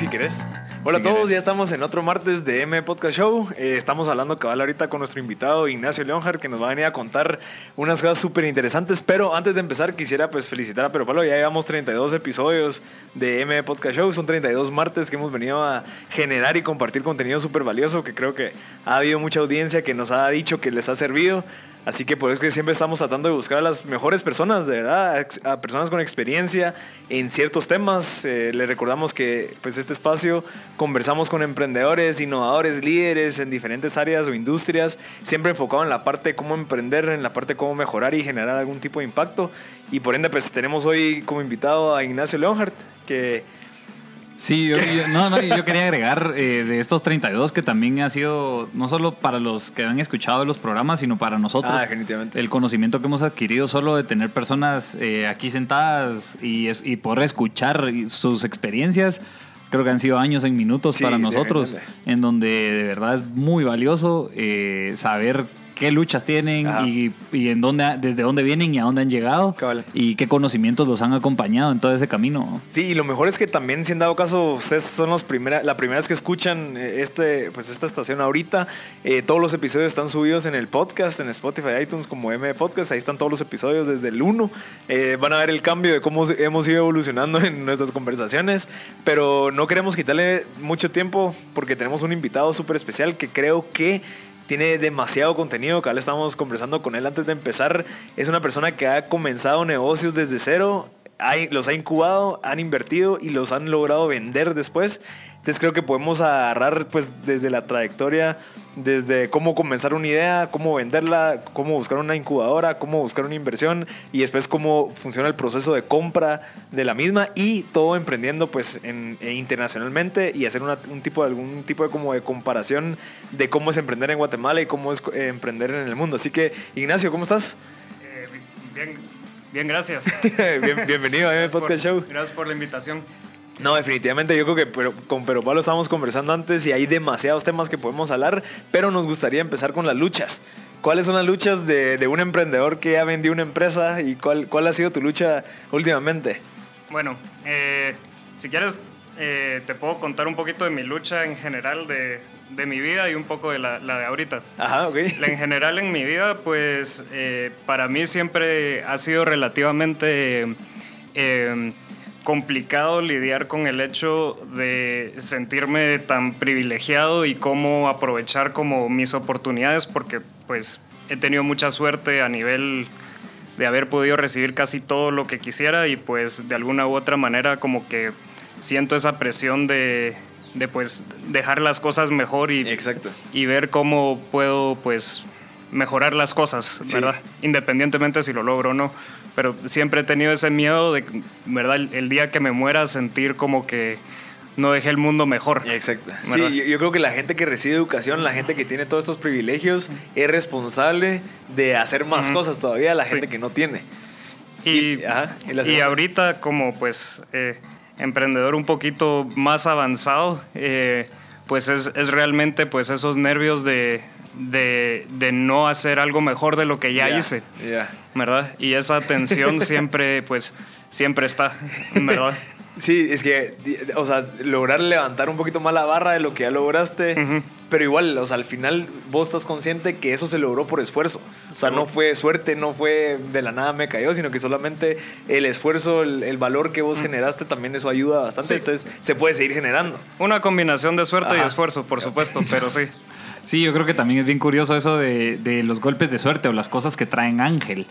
Si querés. Hola a todos, ya estamos en otro martes de M Podcast Show. Eh, estamos hablando cabal ahorita con nuestro invitado Ignacio Leonhardt que nos va a venir a contar unas cosas súper interesantes. Pero antes de empezar quisiera pues felicitar a Pero Pablo, ya llevamos 32 episodios de M Podcast Show. Son 32 martes que hemos venido a generar y compartir contenido súper valioso que creo que ha habido mucha audiencia que nos ha dicho que les ha servido. Así que por eso que siempre estamos tratando de buscar a las mejores personas, de verdad, a personas con experiencia en ciertos temas. Eh, le recordamos que pues este espacio conversamos con emprendedores, innovadores, líderes en diferentes áreas o industrias, siempre enfocado en la parte de cómo emprender, en la parte de cómo mejorar y generar algún tipo de impacto. Y por ende pues tenemos hoy como invitado a Ignacio Leonhardt, que Sí, yo, no, no, yo quería agregar eh, de estos 32 que también ha sido no solo para los que han escuchado los programas, sino para nosotros. Ah, definitivamente. El conocimiento que hemos adquirido solo de tener personas eh, aquí sentadas y, y poder escuchar sus experiencias. Creo que han sido años en minutos para nosotros, en donde de verdad es muy valioso eh, saber qué luchas tienen y, y, en dónde, desde dónde vienen y a dónde han llegado y qué conocimientos los han acompañado en todo ese camino. Sí, y lo mejor es que también, si han dado caso, ustedes son los primera, la primera vez que escuchan eh, este, pues esta estación ahorita. Eh, todos los episodios están subidos en el podcast, en Spotify, iTunes, como M Podcast. Ahí están todos los episodios desde el 1. Eh, van a ver el cambio de cómo hemos ido evolucionando en nuestras conversaciones, pero no queremos quitarle mucho tiempo porque tenemos un invitado súper especial que creo que tiene demasiado contenido, que estamos conversando con él antes de empezar. Es una persona que ha comenzado negocios desde cero, los ha incubado, han invertido y los han logrado vender después. Entonces creo que podemos agarrar pues desde la trayectoria, desde cómo comenzar una idea, cómo venderla, cómo buscar una incubadora, cómo buscar una inversión y después cómo funciona el proceso de compra de la misma y todo emprendiendo pues e internacionalmente y hacer un tipo de algún tipo de como de comparación de cómo es emprender en Guatemala y cómo es eh, emprender en el mundo. Así que Ignacio, ¿cómo estás? Eh, bien, bien, gracias. bienvenido a mi podcast show. Gracias por la invitación. No, definitivamente yo creo que con Pero Pablo estábamos conversando antes y hay demasiados temas que podemos hablar, pero nos gustaría empezar con las luchas. ¿Cuáles son las luchas de, un emprendedor que ha vendido una empresa y cuál, cuál ha sido tu lucha últimamente? Bueno, eh, si quieres eh, te puedo contar un poquito de mi lucha en general de, de mi vida y un poco de la, la, de ahorita. Ajá, ok. En general en mi vida, pues eh, para mí siempre ha sido relativamente complicado lidiar con el hecho de sentirme tan privilegiado y cómo aprovechar como mis oportunidades porque pues he tenido mucha suerte a nivel de haber podido recibir casi todo lo que quisiera y pues de alguna u otra manera como que siento esa presión de, de pues dejar las cosas mejor y, Exacto. y ver cómo puedo pues mejorar las cosas, ¿verdad? Independientemente si lo logro o no pero siempre he tenido ese miedo de, ¿verdad? El, día que me muera sentir como que no dejé el mundo mejor. Exacto. Sí, yo, creo que la gente que recibe educación, la gente que tiene todos estos privilegios, es responsable de hacer más cosas todavía la gente que no tiene. Y, y, ahorita como pues eh, emprendedor un poquito más avanzado, eh, pues es, es, realmente pues esos nervios de, de, de, no hacer algo mejor de lo que ya hice, ¿verdad? Y esa tensión siempre, pues, siempre está, ¿verdad? Sí, es que, o sea, lograr levantar un poquito más la barra de lo que ya lograste, pero igual, o sea, al final vos estás consciente que eso se logró por esfuerzo. O sea, no fue suerte, no fue de la nada me cayó, sino que solamente el esfuerzo, el, valor que vos generaste, también eso ayuda bastante. Entonces, se puede seguir generando. Una combinación de suerte y esfuerzo, por supuesto, pero sí. Sí, yo creo que también es bien curioso eso de, de los golpes de suerte o las cosas que traen ángel,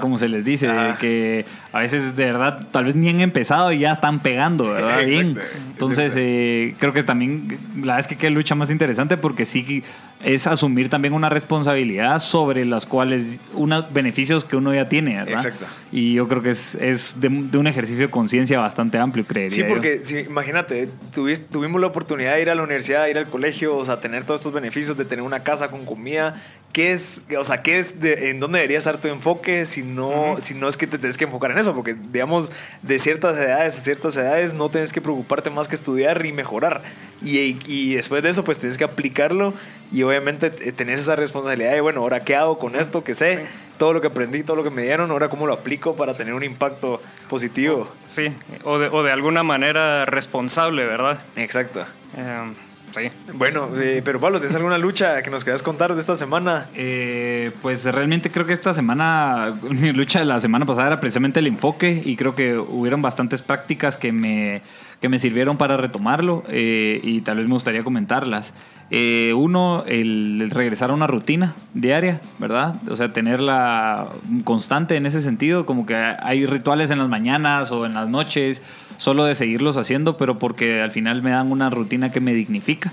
como se les dice, que a veces de verdad tal vez ni han empezado y ya están pegando, ¿verdad? bien. Entonces, eh, creo que también la verdad es que qué lucha más interesante porque sí es asumir también una responsabilidad sobre las cuales, unos beneficios que uno ya tiene, ¿verdad? Exacto. Y yo creo que es, es de, de un ejercicio de conciencia bastante amplio, creería Sí, yo. porque si- imagínate, tuvimos la oportunidad de ir a la universidad, ir al colegio, o sea, tener todos estos beneficios de tener una casa con comida. ¿Qué es, o sea, qué es, de, en dónde debería estar tu enfoque si no, si no es que te tienes que enfocar en eso? Porque, digamos, de ciertas edades a ciertas edades no tienes que preocuparte más que estudiar y mejorar. Y, y después de eso, pues tienes que aplicarlo y obviamente t- tenés esa responsabilidad de, bueno, ahora qué hago con esto que sé, todo lo que aprendí, todo lo que me dieron, ahora cómo lo aplico para tener un impacto positivo. Sí, o de, o de alguna manera responsable, ¿verdad? Exacto. Eh, sí. Bueno, eh, pero Pablo, ¿tienes alguna lucha que nos quieras contar de esta semana? Eh, pues realmente creo que esta semana, mi lucha de la semana pasada era precisamente el enfoque y creo que hubieron bastantes prácticas que me, que me sirvieron para retomarlo eh, y tal vez me gustaría comentarlas. Eh, uno, el, el regresar a una rutina diaria, ¿verdad? O sea, tenerla constante en ese sentido, como que hay rituales en las mañanas o en las noches, solo de seguirlos haciendo, pero porque al final me dan una rutina que me dignifica.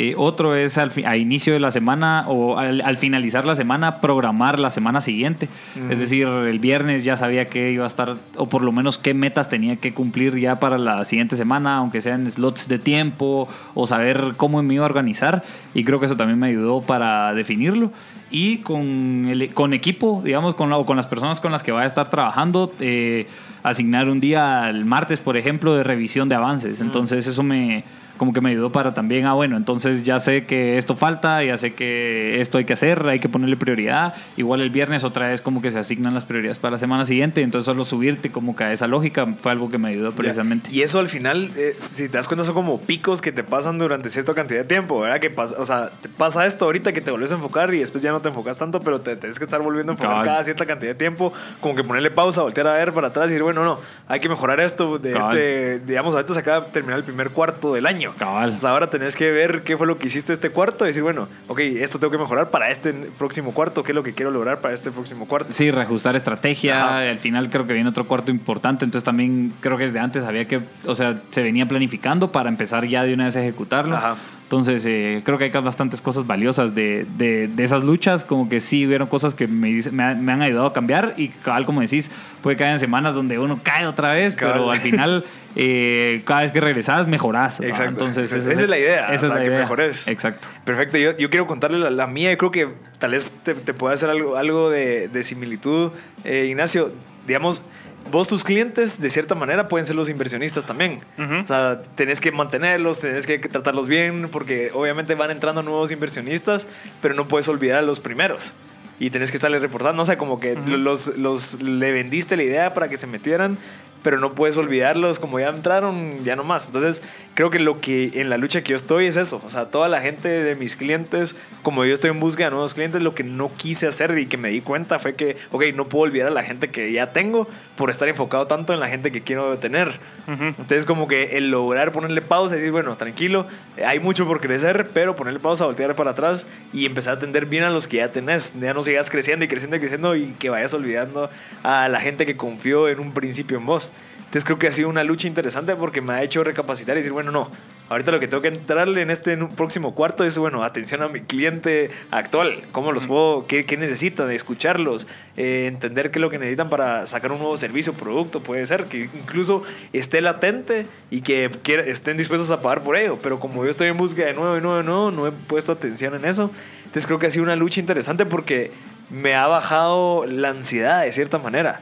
Eh, otro es al a inicio de la semana o al, al finalizar la semana programar la semana siguiente. Es decir, el viernes ya sabía que iba a estar, o por lo menos qué metas tenía que cumplir ya para la siguiente semana, aunque sean slots de tiempo o saber cómo me iba a organizar. Y creo que eso también me ayudó para definirlo. Y con, el, con equipo, digamos, con, la- o con las personas con las que vaya a estar trabajando, eh, asignar un día el martes, por ejemplo, de revisión de avances. Entonces eso me como que me ayudó para también, ah, bueno, entonces ya sé que esto falta, ya sé que esto hay que hacer, hay que ponerle prioridad. Igual el viernes otra vez como que se asignan las prioridades para la semana siguiente, entonces solo subirte como que a esa lógica fue algo que me ayudó precisamente. Y eso al final, eh, si te das cuenta, son como picos que te pasan durante cierta cantidad de tiempo, ¿verdad? Que pasa, o sea, te pasa esto ahorita que te vuelves a enfocar y después ya no te enfocas tanto, pero te tienes que estar volviendo a enfocar Cabal. cada cierta cantidad de tiempo, como que ponerle pausa, voltear a ver para atrás y decir, bueno, no, hay que mejorar esto. De Cabal. este, digamos, ahorita se acaba de terminar el primer cuarto del año. Cabal. O sea, ahora tenés que ver qué fue lo que hiciste este cuarto y decir, bueno, ok, esto tengo que mejorar para este próximo cuarto, qué es lo que quiero lograr para este próximo cuarto. Sí, reajustar estrategia. Ajá. Al final creo que viene otro cuarto importante. Entonces también creo que desde antes había que, o sea, se venía planificando para empezar ya de una vez a ejecutarlo. Ajá. Entonces eh, creo que hay bastantes cosas valiosas de, de, de esas luchas. Como que sí hubieron cosas que me, me, han- me han ayudado a cambiar. Y cabal, como decís, puede caer en semanas donde uno cae otra vez. Cabal. Pero al final, eh, cada vez que regresas, mejorás. Exacto. Entonces Esa es la idea, Esa o sea, es la que idea. mejores. Exacto. Perfecto, yo, yo quiero contarle la, la mía. Yo creo que tal vez te, te pueda hacer algo, algo de, de similitud. Eh, Ignacio, digamos, vos tus clientes de cierta manera pueden ser los inversionistas también. Ujú. O sea, tenés que mantenerlos, tenés que tratarlos bien, porque obviamente van entrando nuevos inversionistas, pero no puedes olvidar a los primeros. Y tenés que estarle reportando, no sé, como que los, los le vendiste la idea para que se metieran, pero no puedes olvidarlos, como ya entraron, ya no más. Entonces, creo que lo que en la lucha que yo estoy es eso. O sea, toda la gente de mis clientes, como yo estoy en busca de nuevos clientes, lo que no quise hacer y que me di cuenta fue que, ok, no puedo olvidar a la gente que ya tengo por estar enfocado tanto en la gente que quiero tener. Ujú. Entonces, como que el lograr ponerle pausa y decir, bueno, tranquilo, hay mucho por crecer, pero ponerle pausa, voltear para atrás y empezar a atender bien a los que ya tenés. Ya no sigas creciendo y creciendo y creciendo y que vayas olvidando a la gente que confió en un principio en vos. Entonces, creo que ha sido una lucha interesante porque me ha hecho recapacitar y decir, bueno, no, ahorita lo que tengo que entrarle en este próximo cuarto es, bueno, atención a mi cliente actual, cómo los puedo, qué, qué necesitan, escucharlos, eh, entender qué es lo que necesitan para sacar un nuevo servicio o producto, puede ser, que incluso esté latente y que estén dispuestos a pagar por ello, pero como yo estoy en búsqueda de nuevo y nuevo y nuevo, no he puesto atención en eso, entonces creo que ha sido una lucha interesante porque me ha bajado la ansiedad de cierta manera.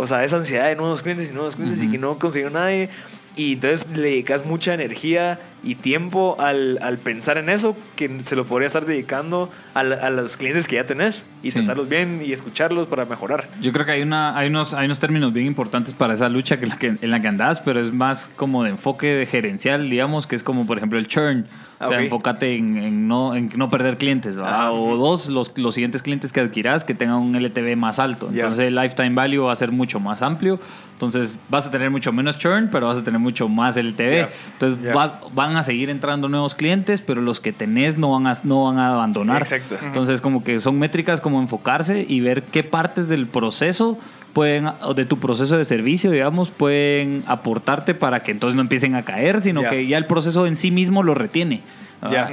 O sea, esa ansiedad de nuevos clientes y nuevos clientes y Ujú. que no consiguió nadie. Y entonces le dedicas mucha energía y tiempo al, al pensar en eso que se lo podría estar dedicando a, la- a los clientes que ya tenés y Sí. tratarlos bien y escucharlos para mejorar. Yo creo que hay, una, hay, unos, hay unos términos bien importantes para esa lucha que en la que, en la que andás, pero es más como de enfoque de gerencial, digamos, que es como, por ejemplo, el churn. Ah, o sea, enfócate en, en no, en no perder clientes, ¿va? Ajá. O dos, los, los siguientes clientes que adquirás que tengan un LTV más alto. Entonces el lifetime value va a ser mucho más amplio. Entonces vas a tener mucho menos churn, pero vas a tener mucho más LTV. Ya. Entonces vas- van a seguir entrando nuevos clientes, pero los que tenés no van a, no van a abandonar. Exacto. Entonces, como que son métricas como enfocarse y ver qué partes del proceso pueden, o de tu proceso de servicio, digamos, pueden aportarte para que entonces no empiecen a caer, sino que ya el proceso en sí mismo lo retiene.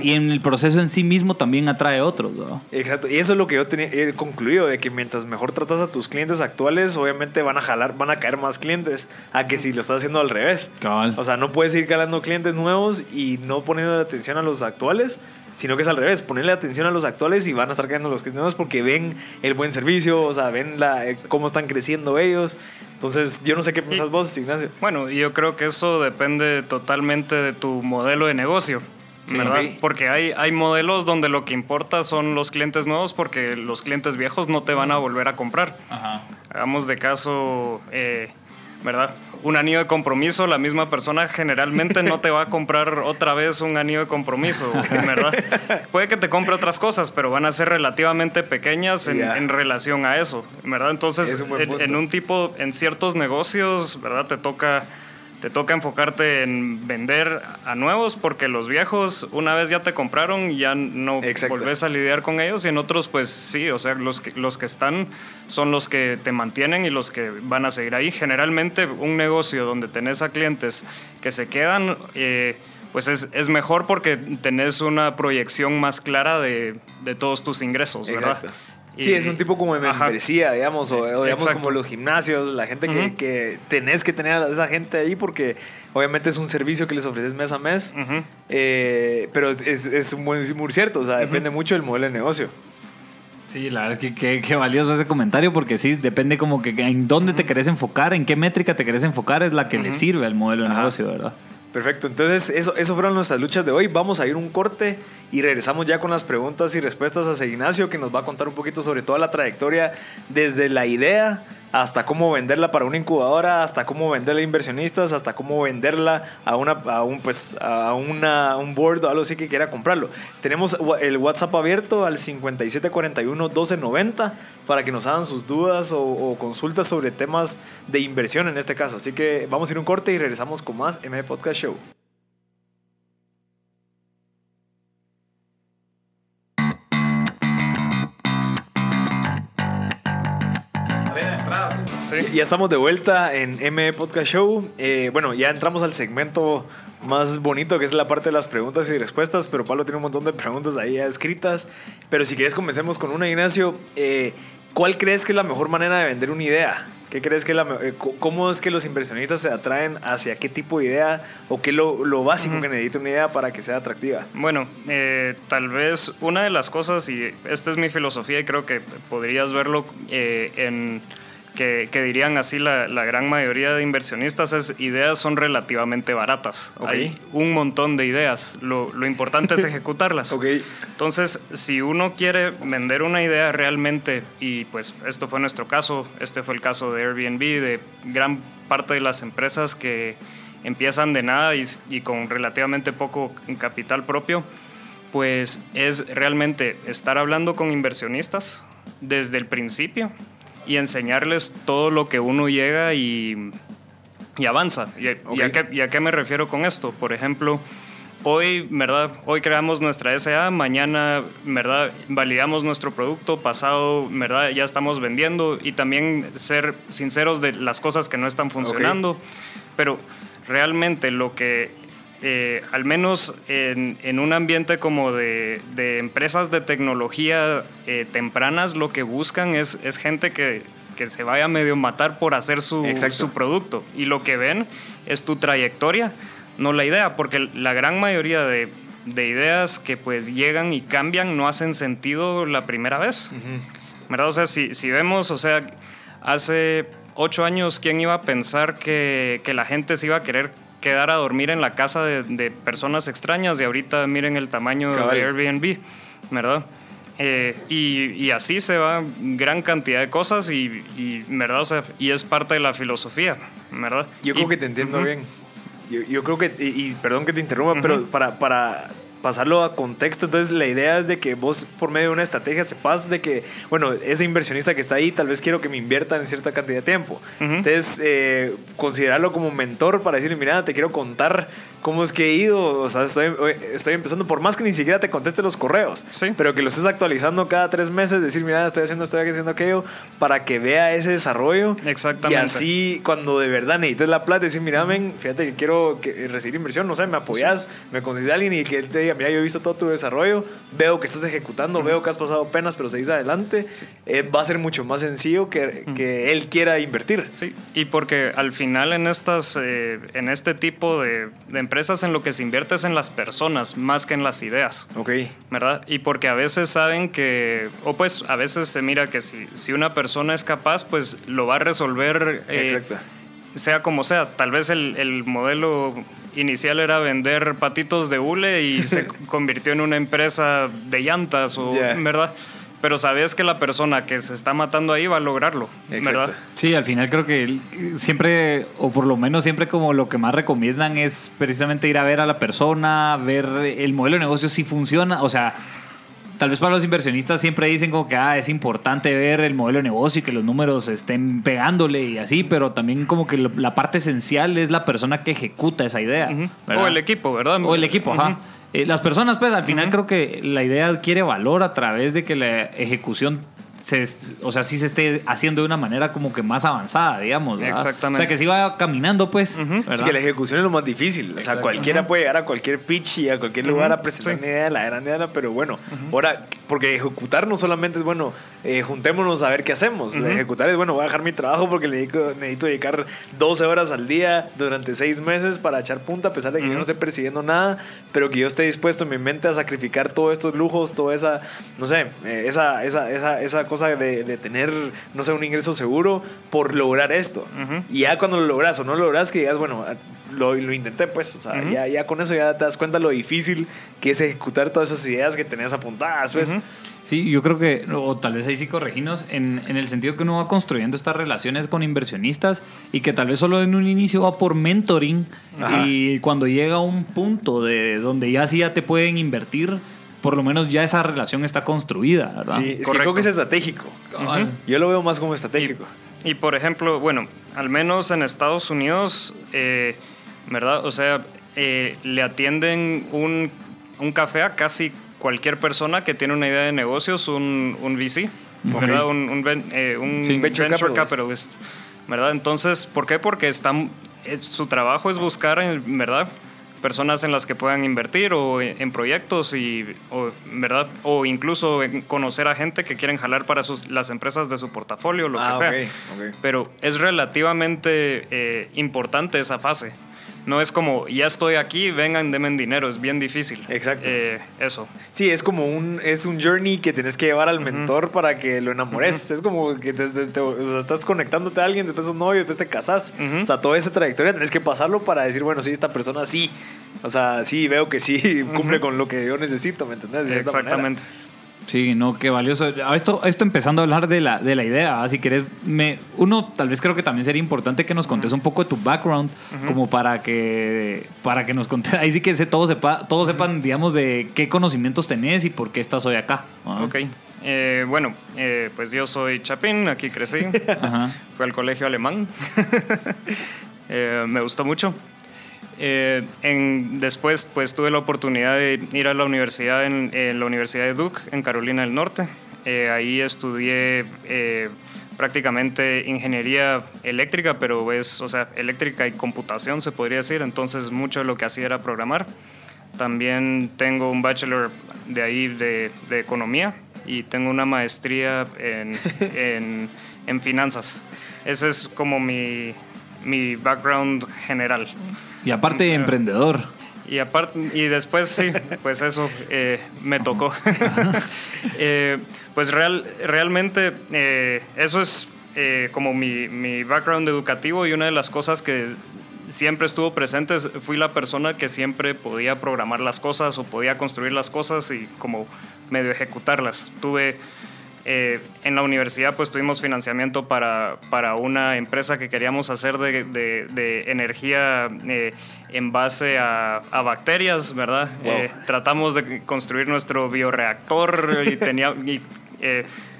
Y en el proceso en sí mismo también atrae otros. Exacto. Y eso es lo que yo he concluido, de que mientras mejor tratas a tus clientes actuales, obviamente van a jalar, van a caer más clientes a que si lo estás haciendo al revés. O sea, no puedes ir calando clientes nuevos y no poniendo atención a los actuales sino que es al revés, ponerle atención a los actuales y van a estar cayendo los nuevos porque ven el buen servicio, o sea, ven la, eh, cómo están creciendo ellos. Entonces, yo no sé qué piensas vos, Ignacio. Bueno, yo creo que eso depende totalmente de tu modelo de negocio. ¿Verdad? Porque hay, hay modelos donde lo que importa son los clientes nuevos porque los clientes viejos no te van a volver a comprar. Ajá. Hagamos de caso, eh, ¿verdad? un anillo de compromiso, la misma persona generalmente no te va a comprar otra vez un anillo de compromiso, ¿verdad? Puede que te compre otras cosas, pero van a ser relativamente pequeñas en, relación a eso, ¿verdad? Entonces, en, un tipo, en ciertos negocios, ¿verdad? Te toca te toca enfocarte en vender a nuevos porque los viejos una vez ya te compraron ya no volvés a lidiar con ellos y en otros pues sí, o sea, los que, los que están son los que te mantienen y los que van a seguir ahí. Generalmente un negocio donde tenés a clientes que se quedan... Eh, pues es, es, mejor porque tenés una proyección más clara de, de todos tus ingresos, ¿verdad? Sí, es un tipo como de membresía, digamos, o, digamos como los gimnasios, la gente que, tenés que tener a esa gente ahí porque obviamente es un servicio que les ofreces mes a mes, eh, pero es, es, muy, muy, cierto, o sea, depende mucho del modelo de negocio. Sí, la verdad es que qué valioso ese comentario porque sí, depende como que en dónde te querés enfocar, en qué métrica te querés enfocar es la que le sirve al modelo de negocio, ¿verdad? Perfecto, entonces eso, fueron nuestras luchas de hoy. Vamos a ir un corte y regresamos ya con las preguntas y respuestas a Ignacio, que nos va a contar un poquito sobre toda la trayectoria desde la idea hasta cómo venderla para una incubadora, hasta cómo venderla a inversionistas, hasta cómo venderla a, una, a un, pues, a una, un board o algo así que quiera comprarlo. Tenemos el WhatsApp abierto al 5741-1290 para que nos hagan sus dudas o, o, consultas sobre temas de inversión en este caso. Así que vamos a ir un corte y regresamos con más M Podcast Show. Ya estamos de vuelta en M Podcast Show. Eh, bueno, ya entramos al segmento más bonito que es la parte de las preguntas y respuestas, pero Pablo tiene un montón de preguntas ahí escritas. Pero si quieres comencemos con una, Ignacio. Eh, ¿Cuál crees que es la mejor manera de vender una idea? ¿Qué crees que la, eh, ¿Cómo es que los inversionistas se atraen hacia qué tipo de idea o qué es lo, básico que necesita una idea para que sea atractiva? Bueno, tal vez una de las cosas, y esta es mi filosofía y creo que podrías verlo en que, dirían así la, gran mayoría de inversionistas es ideas son relativamente baratas. Hay un montón de ideas. Lo, importante es ejecutarlas. Okay. Entonces, si uno quiere vender una idea realmente, y pues esto fue nuestro caso, este fue el caso de Airbnb, de gran parte de las empresas que empiezan de nada y, y con relativamente poco capital propio, pues es realmente estar hablando con inversionistas desde el principio y enseñarles todo lo que uno llega y, y avanza. ¿Y, a qué, me refiero con esto? Por ejemplo, hoy, ¿verdad? Hoy creamos nuestra SA, mañana, ¿verdad? Validamos nuestro producto, pasado, ¿verdad? Ya estamos vendiendo y también ser sinceros de las cosas que no están funcionando. Pero realmente lo que eh, al menos en, un ambiente como de, empresas de tecnología eh, tempranas, lo que buscan es, es gente que, se vaya a medio matar por hacer su, su, producto. Y lo que ven es tu trayectoria, no la idea, porque la gran mayoría de, ideas que pues llegan y cambian no hacen sentido la primera vez. ¿Verdad? O sea, si, si vemos, o sea, hace ocho años, ¿quién iba a pensar que, que la gente se iba a querer quedar a dormir en la casa de, personas extrañas y ahorita miren el tamaño de Airbnb, ¿verdad? Eh, y, así se va gran cantidad de cosas y, ¿verdad? O sea, y es parte de la filosofía, ¿verdad? Yo creo que te entiendo bien. Yo, creo que, y, perdón que te interrumpa, pero para, para pasarlo a contexto. Entonces, la idea es de que vos, por medio de una estrategia, sepas de que, bueno, ese inversionista que está ahí, tal vez quiero que me inviertan en cierta cantidad de tiempo. Entonces, eh, considerarlo como mentor para decirle, mira, te quiero contar cómo es que he ido. O sea, estoy, estoy empezando, por más que ni siquiera te conteste los correos, sí. pero que lo estés actualizando cada tres meses, decir, mira, estoy haciendo, estoy haciendo aquello, para que vea ese desarrollo. Exactamente. Y así, cuando de verdad necesites la plata, decir, mira, fíjate que quiero que recibir inversión, no sé, me apoyas, me consideras alguien y que él te diga, mira, yo he visto todo tu desarrollo, veo que estás ejecutando, veo que has pasado penas, pero seguís adelante, eh, va a ser mucho más sencillo que, que, él quiera invertir. Sí, y porque al final en, estas, eh, en este tipo de, de, empresas en lo que se invierte es en las personas más que en las ideas. Ok. ¿Verdad? Y porque a veces saben que, o pues a veces se mira que si, si una persona es capaz, pues lo va a resolver. Eh, Exacto sea como sea, tal vez el, el, modelo inicial era vender patitos de hule y se convirtió en una empresa de llantas, o, ¿verdad? Pero sabes que la persona que se está matando ahí va a lograrlo, ¿verdad? Sí, al final creo que siempre, o por lo menos siempre como lo que más recomiendan es precisamente ir a ver a la persona, ver el modelo de negocio si funciona, o sea tal vez para los inversionistas siempre dicen como que ah, es importante ver el modelo de negocio y que los números estén pegándole y así, pero también como que la parte esencial es la persona que ejecuta esa idea. O el equipo, ¿verdad? O el equipo, ajá. Eh, las personas, pues al final creo que la idea adquiere valor a través de que la ejecución o sea, sí se esté haciendo de una manera como que más avanzada, digamos. Exactamente. O sea, que sí va caminando, pues. Es que la ejecución es lo más difícil. O sea, cualquiera puede llegar a cualquier pitch y a cualquier lugar a presentar una idea, la gran idea, pero bueno, ahora, porque ejecutar no solamente es, bueno, eh, juntémonos a ver qué hacemos. Ejecutar es, bueno, voy a dejar mi trabajo porque necesito, necesito, dedicar 12 horas al día durante 6 meses para echar punta, a pesar de que yo no esté percibiendo nada, pero que yo esté dispuesto en mi mente a sacrificar todos estos lujos, toda esa, no sé, eh, esa, esa, esa, esa cosa de, tener, no sé, un ingreso seguro por lograr esto. Y ya cuando lo logras o no lo logras, que digas, bueno, lo, lo intenté, pues, o sea, ya, ya con eso ya te das cuenta lo difícil que es ejecutar todas esas ideas que tenías apuntadas, pues. Sí, yo creo que, o tal vez ahí sí correginos, en, en, el sentido que uno va construyendo estas relaciones con inversionistas y que tal vez solo en un inicio va por mentoring y cuando llega a un punto de donde ya sí ya te pueden invertir, por lo menos ya esa relación está construida, ¿verdad? Sí, es que creo que es estratégico. Yo lo veo más como estratégico. Y, por ejemplo, bueno, al menos en Estados Unidos, eh, ¿verdad? O sea, eh, le atienden un, un, café a casi cualquier persona que tiene una idea de negocios, un, un VC, ¿verdad? Un, un, eh, venture, capitalist. ¿verdad? Entonces, ¿por qué? Porque están, su trabajo es buscar, ¿verdad? Personas en las que puedan invertir o en proyectos y o, verdad o incluso conocer a gente que quieren jalar para sus, las empresas de su portafolio lo que ah, sea. pero es relativamente eh, importante esa fase no es como, ya estoy aquí, vengan, denme dinero, es bien difícil. Exacto. Eh, eso. Sí, es como un, es un journey que tienes que llevar al mentor para que lo enamores. Es como que te, estás conectándote a alguien, después un novio, después te casas. O sea, toda esa trayectoria tienes que pasarlo para decir, bueno, sí, esta persona sí. O sea, sí, veo que sí cumple con lo que yo necesito, ¿me entendés? Exactamente. Sí, no, qué valioso. Esto, esto empezando a hablar de la, de la idea, si querés, me, uno tal vez creo que también sería importante que nos contes un poco de tu background, como para que, para que nos contes, ahí sí que se, todos, sepa, todos sepan, digamos, de qué conocimientos tenés y por qué estás hoy acá. Ok. Eh, bueno, eh, pues yo soy Chapín, aquí crecí, fui al colegio alemán, eh, me gustó mucho. Eh, en, después pues tuve la oportunidad de ir a la universidad en, la Universidad de Duke en Carolina del Norte. Eh, ahí estudié eh, prácticamente ingeniería eléctrica, pero es, o sea, eléctrica y computación se podría decir, entonces mucho de lo que hacía era programar. También tengo un bachelor de ahí de, de economía y tengo una maestría en, en, en finanzas. Ese es como mi, mi background general. Y aparte emprendedor. Y, aparte, y después sí, pues eso eh, me tocó. Eh, pues real, realmente eh, eso es como mi, mi, background educativo y una de las cosas que siempre estuvo presente, fui la persona que siempre podía programar las cosas o podía construir las cosas y como medio ejecutarlas. Tuve eh, en la universidad pues tuvimos financiamiento para, para una empresa que queríamos hacer de, de, energía eh, en base a, a bacterias, ¿verdad? Eh, tratamos de construir nuestro bioreactor y, tenía, y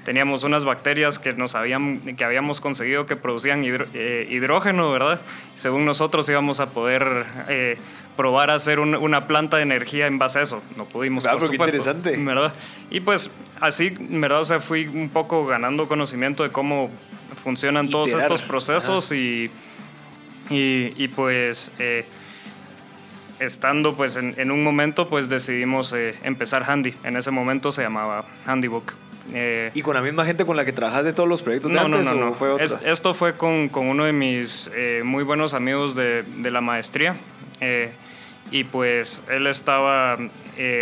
teníamos unas bacterias que, nos habían, que habíamos conseguido que producían hidrógeno, ¿verdad? Según nosotros íbamos a poder probar a hacer una planta de energía en base a eso. No pudimos, claro, por supuesto, interesante. ¿verdad? Y pues así, ¿verdad? O sea, fui un poco ganando conocimiento de cómo funcionan todos estos procesos y, y, pues... Eh, estando pues en, un momento pues decidimos eh, empezar Handy. En ese momento se llamaba Handybook. Eh, ¿Y con la misma gente con la que trabajas de todos los proyectos de antes, no, no, no. Fue otra? esto fue con, con, uno de mis eh, muy buenos amigos de, de la maestría. y pues él estaba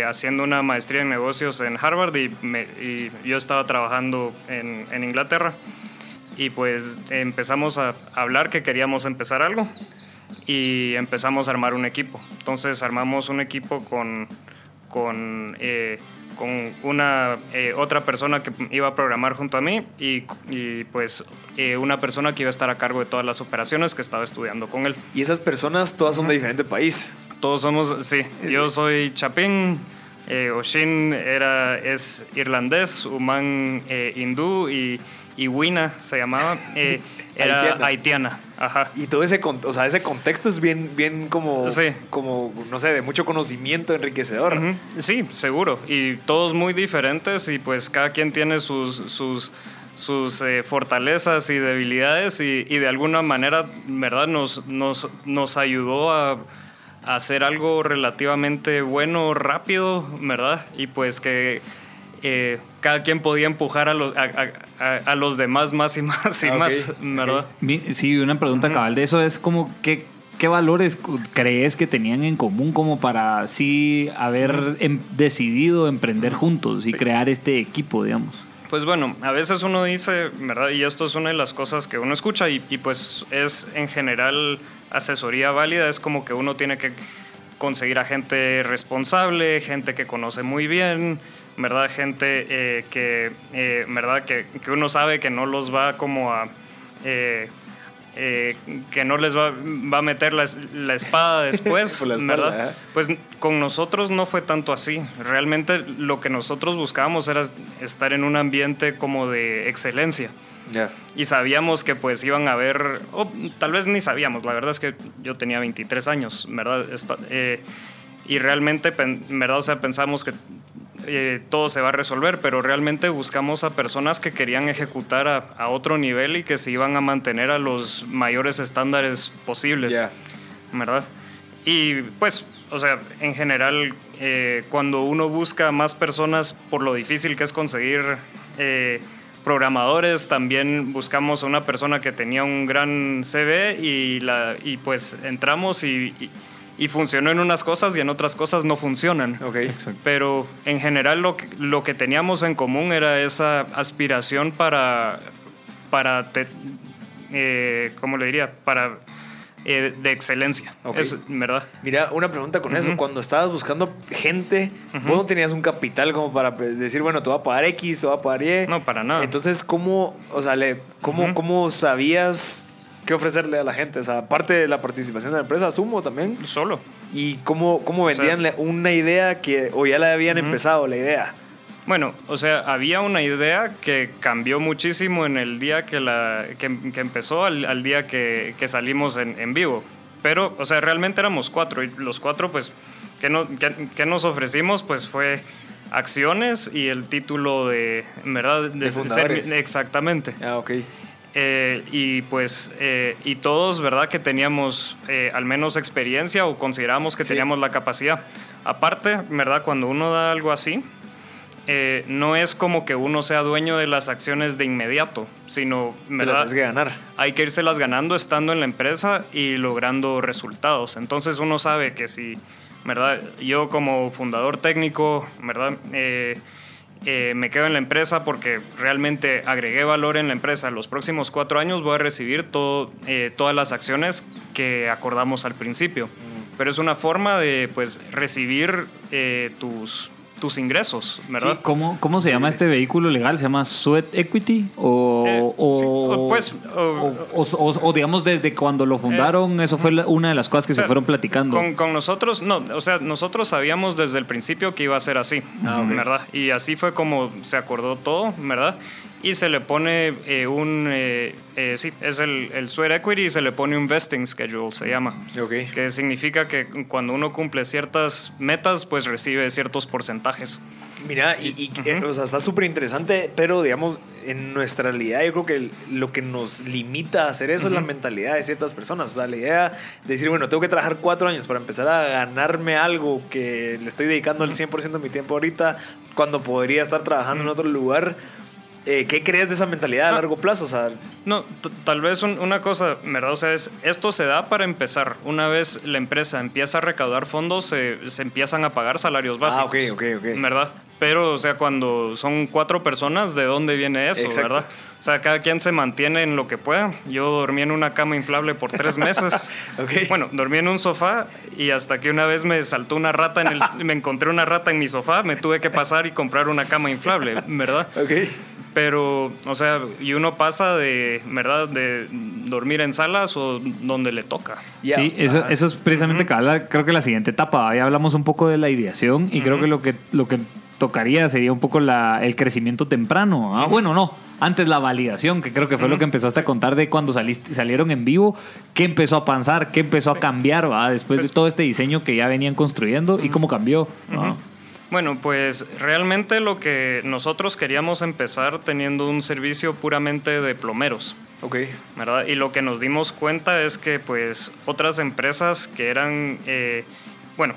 haciendo una maestría en negocios en Harvard y, y yo estaba trabajando en, en Inglaterra. Y pues empezamos a hablar que queríamos empezar algo y empezamos a armar un equipo. Entonces armamos un equipo con, con, eh, con una eh, otra persona que iba a programar junto a mí y, y pues eh, una persona que iba a estar a cargo de todas las operaciones que estaba estudiando con él. ¿Y esas personas todas son de diferente país? Todos somos, sí. Yo soy chapín, Oshin era, es irlandés, Uman hindú y, y Wina se llamaba. era haitiana. Ajá. Y todo ese, o sea, ese contexto es bien, bien como, como, no sé, de mucho conocimiento enriquecedor. Sí, seguro. Y todos muy diferentes y pues cada quien tiene sus, sus, sus eh, fortalezas y debilidades y, de alguna manera, ¿verdad? Nos, nos, nos ayudó a, a hacer algo relativamente bueno, rápido, ¿verdad? Y pues que eh, cada quien podía empujar a los, a, los demás más y más y ah, más, ¿verdad? Sí, una pregunta cabal de eso es como ¿qué valores crees que tenían en común como para sí haber em, decidido emprender juntos y crear este equipo, digamos? Pues bueno, a veces uno dice, ¿verdad? Y esto es una de las cosas que uno escucha y, y pues es en general asesoría válida, es como que uno tiene que conseguir a gente responsable, gente que conoce muy bien, ¿verdad? Gente eh, que, eh, ¿verdad? Que, que, uno sabe que no los va como a... Eh, que no les va, va a meter la, la espada después, ¿verdad? Pues con nosotros no fue tanto así. Realmente lo que nosotros buscábamos era estar en un ambiente como de excelencia. Y sabíamos que pues iban a haber, o tal vez ni sabíamos, la verdad es que yo tenía 23 años, ¿verdad? y realmente, ¿verdad? O sea, pensamos que eh, todo se va a resolver, pero realmente buscamos a personas que querían ejecutar a, otro nivel y que se iban a mantener a los mayores estándares posibles, ¿verdad? Y pues, o sea, en general, eh, cuando uno busca más personas por lo difícil que es conseguir eh, programadores, también buscamos a una persona que tenía un gran CV y, la, y pues entramos y y funcionó en unas cosas y en otras cosas no funcionan. Okay. Pero en general lo que, lo que teníamos en común era esa aspiración para, para eh, ¿cómo le diría? Para eh, de excelencia. Es, ¿Verdad? Mira, una pregunta con eso. Cuando estabas buscando gente, vos no tenías un capital como para decir, bueno, te voy a pagar X, te voy a pagar Y. No, para nada. Entonces, ¿cómo, o sea, le, cómo, cómo sabías qué ofrecerle a la gente. O sea, aparte de la participación de la empresa, asumo también. Solo. ¿Y cómo, cómo vendían una idea que, o ya la habían empezado la idea? Bueno, o sea, había una idea que cambió muchísimo en el día que, la, que, empezó al, día que, que salimos en, en, vivo. Pero, o sea, realmente éramos cuatro y los cuatro, pues, ¿qué, no, qué, nos ofrecimos? Pues fue acciones y el título de, ¿verdad? De, de exactamente. Ah, ok. Eh, y pues, eh, y todos, ¿verdad? Que teníamos eh, al menos experiencia o consideramos que teníamos la capacidad. Aparte, ¿verdad? Cuando uno da algo así, no es como que uno sea dueño de las acciones de inmediato, sino, ¿verdad? que ganar. Hay que las ganando estando en la empresa y logrando resultados. Entonces uno sabe que si, ¿verdad? Yo como fundador técnico, ¿verdad? Eh, me quedo en la empresa porque realmente agregué valor en la empresa. Los próximos cuatro años voy a recibir todo, eh, todas las acciones que acordamos al principio. Mm. Pero es una forma de pues, recibir eh, tus, tus ingresos, ¿verdad? ¿cómo, ¿Cómo se llama este vehículo legal? ¿Se llama Sweat Equity? ¿O, eh, o, pues, o, digamos desde cuando lo fundaron, eh, eso fue una de las cosas que se fueron platicando? Con, con, nosotros, no, o sea, nosotros sabíamos desde el principio que iba a ser así, ah, ¿verdad? Y así fue como se acordó todo, ¿verdad? Y se le pone eh, un, eh, eh, sí, es el, el sweat equity y se le pone un vesting schedule, se llama. Okay. Que significa que cuando uno cumple ciertas metas, pues recibe ciertos porcentajes. Mira, y, o sea, está súper interesante, pero digamos, en nuestra realidad yo creo que lo que nos limita a hacer eso es la mentalidad de ciertas personas. O sea, la idea de decir, bueno, tengo que trabajar cuatro años para empezar a ganarme algo que le estoy dedicando el 100% de mi tiempo ahorita, cuando podría estar trabajando en otro lugar. Eh, ¿Qué crees de esa mentalidad a ah. largo plazo? O sea, no, tal vez una cosa, ¿verdad? O sea, es, esto se da para empezar. Una vez la empresa empieza a recaudar fondos, se, se empiezan a pagar salarios básicos. Ah, ok, ok, ok. ¿Verdad? Pero, o sea, cuando son cuatro personas, ¿de dónde viene eso, verdad? O sea, cada quien se mantiene en lo que pueda. Yo dormí en una cama inflable por tres meses. Bueno, dormí en un sofá y hasta que una vez me saltó una rata en el... me encontré una rata en mi sofá, me tuve que pasar y comprar una cama inflable, ¿verdad? Ok. Pero, o sea, y uno pasa de, ¿verdad? De dormir en salas o donde le toca. Sí, eso, eso es precisamente, creo que la siguiente etapa. Ahí hablamos un poco de la ideación y creo que lo que, lo que tocaría sería un poco la, el crecimiento temprano. Ah, bueno, no, antes la validación, que creo que fue lo que empezaste a contar de cuando saliste, salieron en vivo, qué empezó a pasar, qué empezó a cambiar después de pues todo este diseño que ya venían construyendo y cómo cambió. Bueno, pues realmente lo que nosotros queríamos empezar teniendo un servicio puramente de plomeros. Ok. ¿verdad? Y lo que nos dimos cuenta es que pues otras empresas que eran, eh, bueno,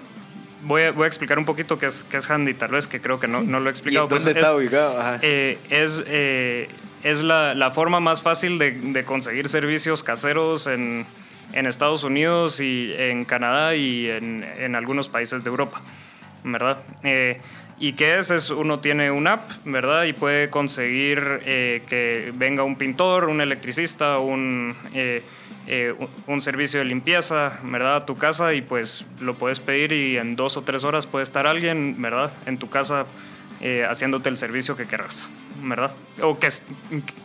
voy a, voy a, explicar un poquito qué es, qué es Handy, tal vez, que creo que no, no lo he explicado. ¿Y ¿Dónde está ubicado? Eh, es eh, es la, la, forma más fácil de, de conseguir servicios caseros en, en, Estados Unidos y en Canadá y en, en algunos países de Europa, ¿verdad? Eh, ¿Y qué es? es? Uno tiene una app, ¿verdad? Y puede conseguir que venga un pintor, un electricista, un eh, un servicio de limpieza, ¿verdad? A tu casa y pues lo puedes pedir y en dos o tres horas puede estar alguien, ¿verdad? En tu casa eh, haciéndote el servicio que querrás, ¿verdad? O que,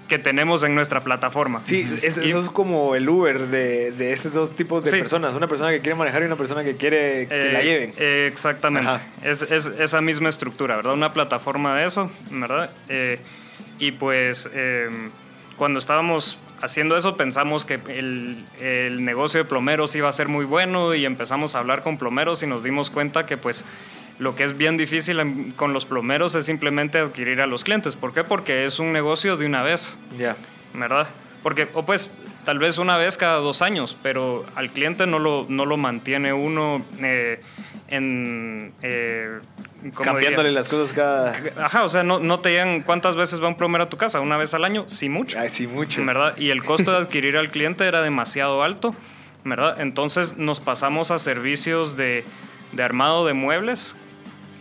que tenemos en nuestra plataforma. Sí, eso es como el Uber de, de esos dos tipos de personas, una persona que quiere manejar y una persona que quiere que la eh, lleven. exactamente, es, es, esa misma estructura, ¿verdad? Una plataforma de eso, ¿verdad? y pues cuando estábamos haciendo eso pensamos que el, el, negocio de plomeros iba a ser muy bueno y empezamos a hablar con plomeros y nos dimos cuenta que pues lo que es bien difícil con los plomeros es simplemente adquirir a los clientes. ¿Por qué? Porque es un negocio de una vez. Ya. ¿Verdad? Porque, o pues, tal vez una vez cada dos años, pero al cliente no lo, no lo mantiene uno eh, en... Eh, Cambiándole las cosas cada... Ajá, o sea, no, no te digan cuántas veces va un plomero a tu casa, una vez al año, sí mucho. Ay, sí mucho. ¿Verdad? Y el costo de adquirir al cliente era demasiado alto, ¿verdad? Entonces nos pasamos a servicios de, de armado de muebles,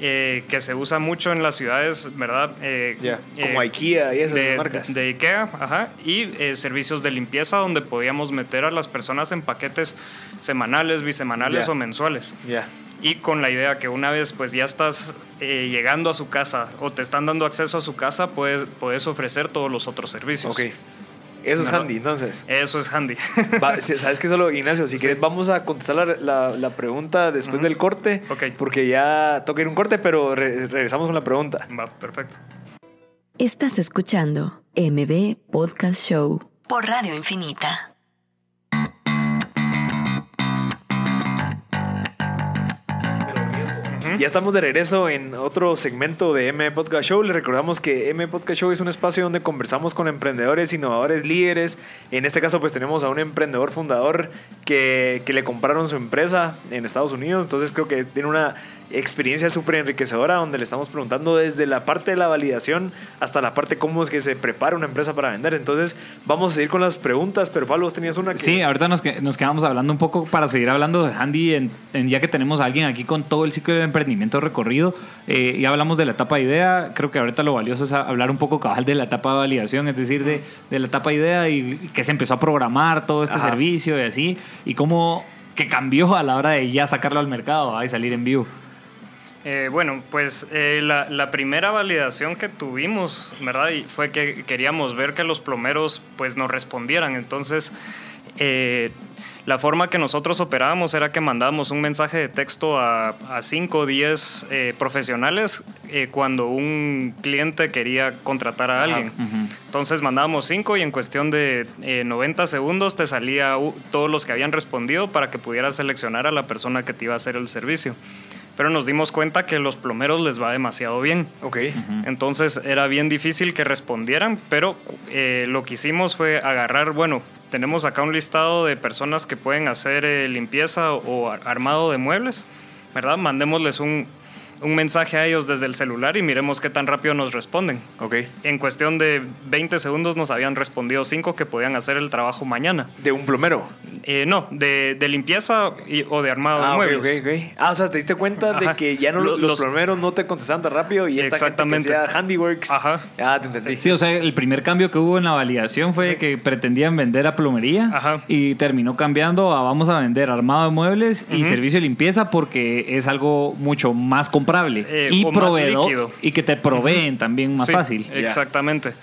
eh, que se usa mucho en las ciudades, ¿verdad? Eh, Como IKEA y esas marcas. De IKEA, ajá. Y eh, servicios de limpieza donde podíamos meter a las personas en paquetes semanales, bisemanales o mensuales. Ya y con la idea que una vez pues ya estás eh, llegando a su casa o te están dando acceso a su casa, puedes, puedes ofrecer todos los otros servicios. Ok. Eso es handy, entonces. Eso es handy. ¿Sabes qué solo, Ignacio? Si quieres, vamos a contestar la, la, pregunta después del corte. Ok. Porque ya toca ir un corte, pero regresamos con la pregunta. Va, perfecto. Estás escuchando MB Podcast Show por Radio Infinita. Ya estamos de regreso en otro segmento de M Podcast Show. Les recordamos que M Podcast Show es un espacio donde conversamos con emprendedores, innovadores, líderes. En este caso, pues tenemos a un emprendedor fundador que, que le compraron su empresa en Estados Unidos. Entonces creo que tiene una experiencia súper enriquecedora donde le estamos preguntando desde la parte de la validación hasta la parte cómo es que se prepara una empresa para vender. Entonces, vamos a seguir con las preguntas, pero Pablo, vos tenías una que... Sí, ahorita nos, nos quedamos hablando un poco para seguir hablando de Handy, en, ya que tenemos a alguien aquí con todo el ciclo de emprendimiento recorrido. Eh, ya hablamos de la etapa de idea, creo que ahorita lo valioso es hablar un poco cabal de la etapa de validación, es decir, de, de la etapa de idea y que se empezó a programar todo este servicio y así, y cómo que cambió a la hora de ya sacarlo al mercado y salir en vivo. Eh, bueno, pues eh, la, primera validación que tuvimos, ¿verdad? Y fue que queríamos ver que los plomeros pues nos respondieran. Entonces, eh, la forma que nosotros operábamos era que mandábamos un mensaje de texto a 5 o 10 profesionales cuando un cliente quería contratar a alguien. Entonces mandábamos 5 y en cuestión de 90 segundos te salía todos los que habían respondido para que pudieras seleccionar a la persona que te iba a hacer el servicio. Pero nos dimos cuenta que los plomeros les va demasiado bien. Ok. Entonces era bien difícil que respondieran, pero eh, lo que hicimos fue agarrar, bueno, tenemos acá un listado de personas que pueden hacer eh, limpieza o, o armado de muebles, ¿verdad? Mandémosles un, un mensaje a ellos desde el celular y miremos qué tan rápido nos responden. Ok. En cuestión de 20 segundos nos habían respondido cinco que podían hacer el trabajo mañana. De un plomero. Eh, no, de, de limpieza y- o de armado Ah, de ok, muebles. ok, ok. Ah, o sea, te diste cuenta de que ya no, Lo- los, los- plomeros no te contestaban tan rápido y esta Exactamente. gente que hacía handiworks. Ajá. Ah, te entendí. Sí, o sea, el primer cambio que hubo en la validación fue que pretendían vender a plomería Ajá. y terminó cambiando a vamos a vender armado de muebles y servicio de limpieza porque es algo mucho más comprable Eh, y o más proveedor líquido. y que te proveen también más Sí, fácil. Exactamente.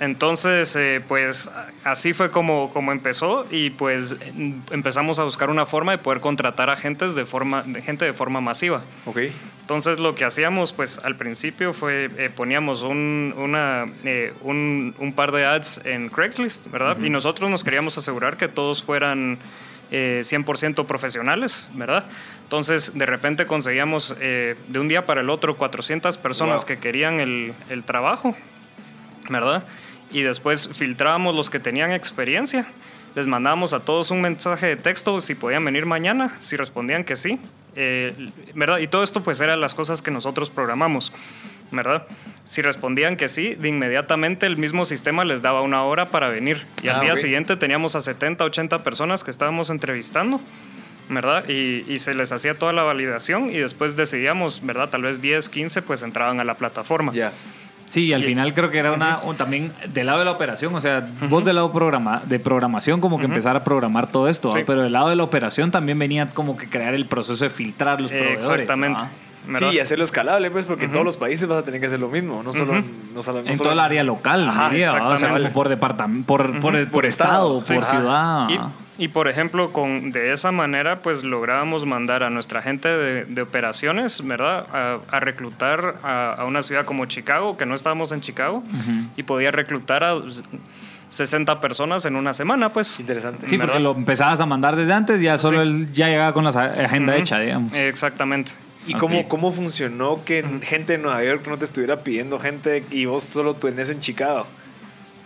Entonces, eh, pues así fue como, como empezó y pues em- empezamos a buscar una forma de poder contratar agentes de forma, de gente de forma masiva. Ok. Entonces lo que hacíamos pues al principio fue eh, poníamos un, una, eh, un, un par de ads en Craigslist, ¿verdad? Y nosotros nos queríamos asegurar que todos fueran eh, 100% profesionales, ¿verdad? Entonces de repente conseguíamos eh, de un día para el otro 400 personas Wow. que querían el, el trabajo, ¿verdad? Y después filtrábamos los que tenían experiencia. Les mandábamos a todos un mensaje de texto si podían venir mañana, si respondían que sí, eh, ¿verdad? Y todo esto pues eran las cosas que nosotros programamos, ¿verdad? Si respondían que sí, de inmediatamente el mismo sistema les daba una hora para venir. Y al Ah, día siguiente teníamos a 70, 80 personas que estábamos entrevistando. ¿verdad? Y, y se les hacía toda la validación y después decidíamos, ¿verdad? Tal vez 10, 15 pues entraban a la plataforma. Ya. Sí, y al Y- final creo que era una un- también del lado de la operación, o sea, vos del lado programa, de programación como que empezar a programar todo esto, ¿va? Sí. pero del lado de la operación también venía como que crear el proceso de filtrar los Eh, proveedores. Exactamente. ¿Verdad? Sí, y hacerlo escalable, pues, porque en todos los países vas a tener que hacer lo mismo. No solo, Ujú. no solo- no En solo- todo el área local, Ajá, diría, ¿va? o sea, exactamente. por departamento, por, por, por Por estado, estado, sí. por Ajá. ciudad. Y, y, por ejemplo, con, de esa manera, pues lográbamos mandar a nuestra gente de, de operaciones, ¿verdad? A, a reclutar a, a una ciudad como Chicago, que no estábamos en Chicago, y podía reclutar a 60 personas en una semana, pues. Interesante. Sí, porque lo empezabas a mandar desde antes, ya solo Sí. él ya llegaba con la agenda hecha, digamos. Exactamente. ¿Y cómo, cómo funcionó que gente de Nueva York no te estuviera pidiendo gente y vos solo tenés en Chicago?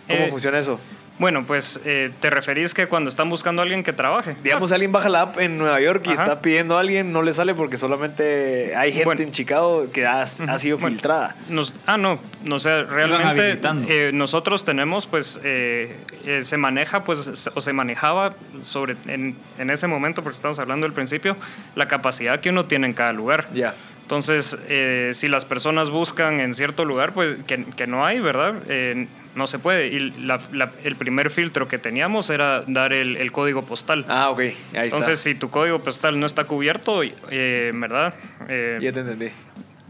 ¿Cómo Eh, funciona eso? Bueno, pues eh, te referís que cuando están buscando a alguien que trabaje. Digamos, alguien baja la app en Nueva York y Ajá. está pidiendo a alguien, no le sale porque solamente hay gente Bueno. en Chicago que ha, ha sido Bueno, filtrada. Nos, ah, no, no sé, realmente eh, nosotros tenemos, pues, eh, eh, se maneja, pues, o se manejaba sobre, en, en ese momento, porque estamos hablando del principio, la capacidad que uno tiene en cada lugar. Ya. Entonces, eh, si las personas buscan en cierto lugar, pues, que, que no hay, ¿verdad? Eh, no se puede. Y la- la- el primer filtro que teníamos era dar el, el código postal. Ah, ok. Ahí Entonces, está. si tu código postal no está cubierto, eh, ¿verdad? Eh, Ya te entendí.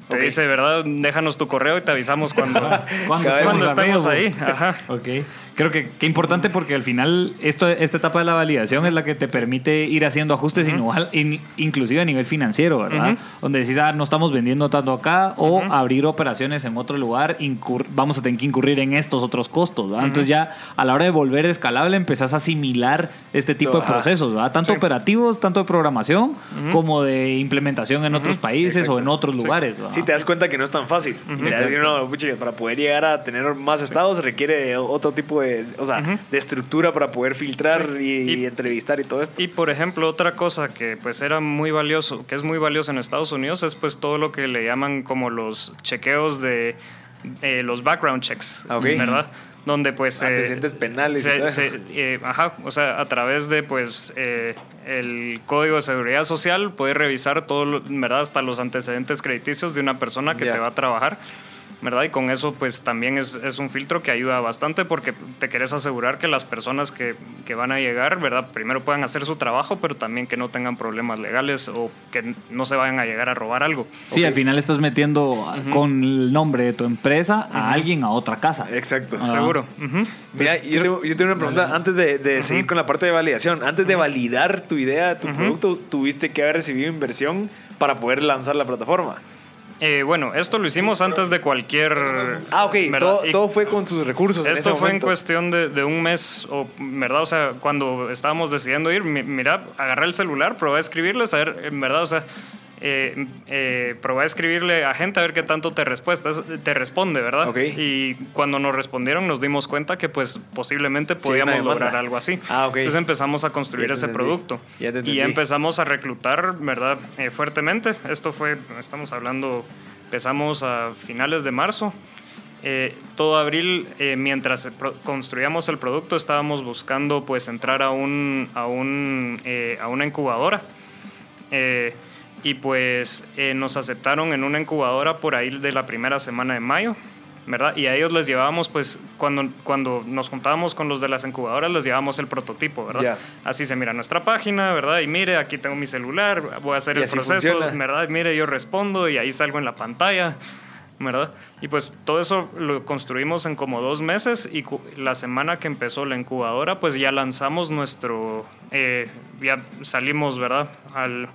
te dice, ¿verdad? Déjanos tu correo y te avisamos cuando, Cuando cuando estemos ahí. Ajá. Ok. Creo que qué importante porque al final esto, esta etapa de la validación es la que te permite ir haciendo ajustes igual- in- inclusive a nivel financiero, ¿verdad? Donde decís, ah, no estamos vendiendo tanto acá o abrir operaciones en otro lugar, incur- vamos a tener que incurrir en estos otros costos, ¿verdad? Entonces ya a la hora de volver escalable empezás a asimilar este tipo de procesos, ¿verdad? Tanto Sí. operativos, tanto de programación como de implementación en otros países o en otros Sí. lugares, ¿verdad? Sí, te das cuenta que no es tan fácil. Y das no, para poder llegar a tener más estados requiere otro tipo de, o sea, de estructura para poder filtrar Sí. y, Y- y entrevistar y todo esto. Y por ejemplo, otra cosa que pues era muy valioso, que es muy valioso en Estados Unidos, es pues todo lo que le llaman como los chequeos de eh, los background checks, Ah, ok. ¿verdad? Donde pues... eh, Antecedentes penales y se- todo eso. se- eh, ajá, o sea, a través de pues eh, el Código de Seguridad Social puedes revisar todo, ¿verdad? Hasta los antecedentes crediticios de una persona que te va a trabajar. ¿Verdad? Y con eso pues también es, es un filtro que ayuda bastante porque te quieres asegurar que las personas que, que van a llegar, ¿verdad? Primero puedan hacer su trabajo, pero también que no tengan problemas legales o que no se vayan a llegar a robar algo. Sí, al final estás metiendo con el nombre de tu empresa a alguien a otra casa. Exacto. Ah. Seguro. Mira, yo tengo, yo tengo una pregunta antes de, de seguir con la parte de validación. Antes de validar tu idea, tu producto, tuviste que haber recibido inversión para poder lanzar la plataforma. Eh, bueno, esto lo hicimos antes de cualquier... Ah, ok. Todo, todo fue con sus recursos. en Esto ese fue en cuestión de, de un mes, o, ¿verdad? O sea, cuando estábamos decidiendo ir, mi- mira, agarré el celular, probé a escribirles, a ver, en verdad, o sea, eh, eh, probé a escribirle a gente a ver qué tanto te, te responde, ¿verdad? Y cuando nos respondieron nos dimos cuenta que pues posiblemente podíamos lograr algo así. Ah, Entonces empezamos a construir ese producto. y empezamos a reclutar, ¿verdad? Eh, fuertemente. Esto fue, estamos hablando, empezamos a finales de marzo. todo abril, mientras construíamos el producto, estábamos buscando pues entrar a, un, a, un, a una incubadora y pues eh, nos aceptaron en una incubadora por ahí de la primera semana de mayo, ¿verdad? Y a ellos les llevábamos, pues, cuando, cuando nos juntábamos con los de las incubadoras, les llevábamos el prototipo, ¿verdad? Así se mira nuestra página, ¿verdad? Y mire, aquí tengo mi celular, voy a hacer el proceso, ¿verdad? Y mire, yo respondo y ahí salgo en la pantalla, ¿verdad? Y pues todo eso lo construimos en como dos meses y la semana que empezó la incubadora, pues ya lanzamos nuestro, eh, ya salimos, ¿verdad? Al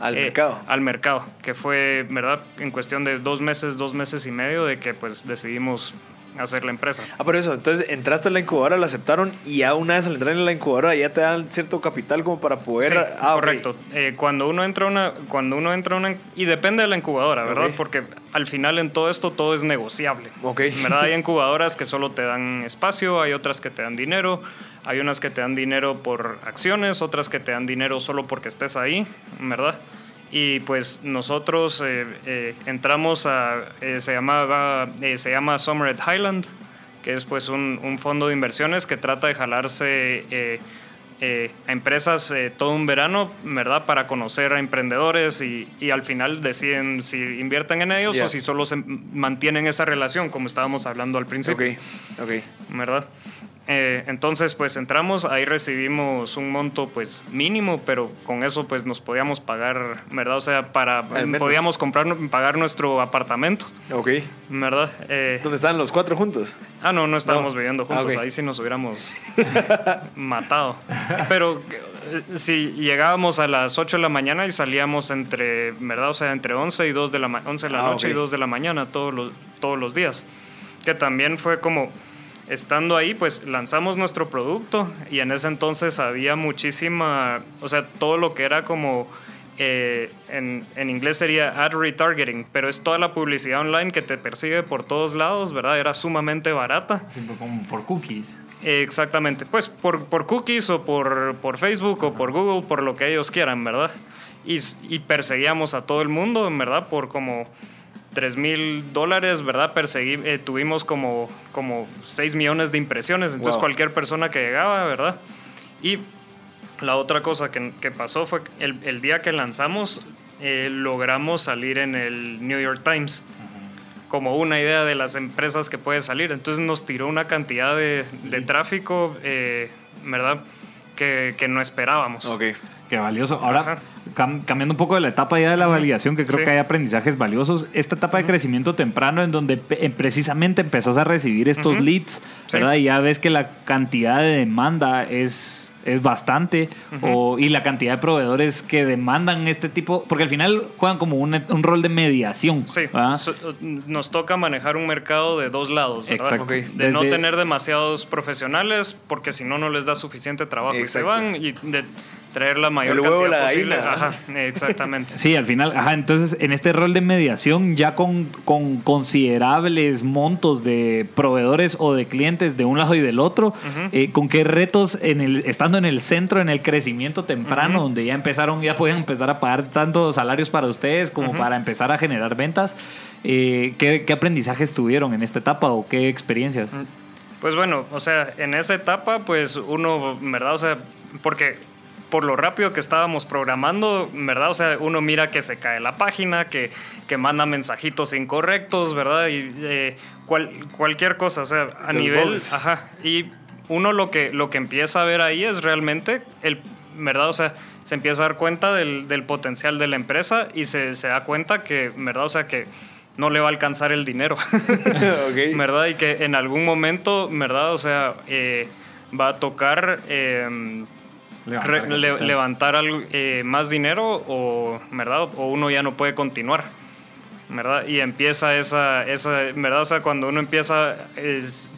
al eh, mercado. Al mercado, que fue, ¿verdad? En cuestión de dos meses, dos meses y medio de que pues decidimos hacer la empresa. Ah, por eso, entonces entraste en la incubadora, la aceptaron y ya una vez al entrar en la incubadora ya te dan cierto capital como para poder... ah, correcto. Eh, cuando uno entra una, cuando uno entra una... Y depende de la incubadora, ¿verdad? Porque al final en todo esto todo es negociable. Ok. ¿Verdad? Hay incubadoras que solo te dan espacio, hay otras que te dan dinero, hay unas que te dan dinero por acciones, otras que te dan dinero solo porque estés ahí, ¿verdad? Y pues nosotros eh, eh, entramos a, eh, se, llamaba, se llama Summer at Highland, que es pues un, un, fondo de inversiones que trata de jalarse a empresas todo un verano, ¿verdad? Para conocer a emprendedores y, y al final deciden si invierten en ellos o si solo se mantienen esa relación, como estábamos hablando al principio. Ok, ok. ¿Verdad? Eh, entonces, pues entramos, ahí recibimos un monto pues mínimo, pero con eso pues nos podíamos pagar, ¿verdad? O sea, para podíamos comprar, pagar nuestro apartamento. Ok. ¿Verdad? Eh, ¿Dónde estaban los cuatro juntos? Ah, no, no estábamos viviendo ah, juntos, ahí sí nos hubiéramos matado. Pero eh, si llegábamos a las 8 de la mañana y salíamos entre, ¿verdad? O sea, entre 11 y 2 de la, 11 de la ah, noche y 2 de la mañana todos los, todos los días. Que también fue como estando ahí, pues lanzamos nuestro producto y en ese entonces había muchísima, o sea, todo lo que era como, eh, en, en, inglés sería ad retargeting, pero es toda la publicidad online que te persigue por todos lados, ¿verdad? Era sumamente barata. como por cookies. exactamente, pues por, por cookies o por, por, Facebook o por Google, por lo que ellos quieran, ¿verdad? Y, y perseguíamos a todo el mundo, en verdad, por como 3 mil dólares, ¿verdad? Perseguí, eh, tuvimos como, como 6 millones de impresiones, entonces cualquier persona que llegaba, ¿verdad? Y la otra cosa que, que pasó fue que el, el, día que lanzamos, eh, logramos salir en el New York Times como una idea de las empresas que puede salir. Entonces nos tiró una cantidad de, de tráfico, eh, ¿verdad? Que, que, no esperábamos. Ok. Qué valioso. Ahora, cambiando un poco de la etapa ya de la validación, que creo que hay aprendizajes valiosos, esta etapa de crecimiento temprano en donde precisamente empezás a recibir estos leads, ¿verdad? Y ya ves que la cantidad de demanda es es bastante, o, y la cantidad de proveedores que demandan este tipo, porque al final juegan como un, un rol de mediación. Sí, nos toca manejar un mercado de dos lados, ¿verdad? De no tener demasiados profesionales, porque si no, no les da suficiente trabajo y se van, y de traer la mayor cantidad posible. Ajá, exactamente. sí, al final, ajá, entonces en este rol de mediación, ya con, con considerables montos de proveedores o de clientes de un lado y del otro, eh, ¿con qué retos en el, estando en el centro, en el crecimiento temprano, donde ya empezaron, ya pueden empezar a pagar tantos salarios para ustedes como para empezar a generar ventas? Eh, ¿qué, ¿Qué aprendizajes tuvieron en esta etapa o qué experiencias? Pues bueno, o sea, en esa etapa, pues uno, ¿verdad? O sea, porque por lo rápido que estábamos programando, ¿verdad? O sea, uno mira que se cae la página, que, que manda mensajitos incorrectos, ¿verdad? Y eh, cualquier cosa, o sea, a nivel... Ajá. Y uno lo que, lo que empieza a ver ahí es realmente el... ¿Verdad? O sea, se empieza a dar cuenta del, del potencial de la empresa y se, se, da cuenta que, ¿verdad? O sea, que no le va a alcanzar el dinero. ¿Verdad? Y que en algún momento, ¿verdad? O sea, eh, va a tocar... Eh, levantar, algo, eh, más dinero o, ¿verdad? o uno ya no puede continuar. ¿verdad? Y empieza esa, esa, ¿verdad? O sea, cuando uno empieza,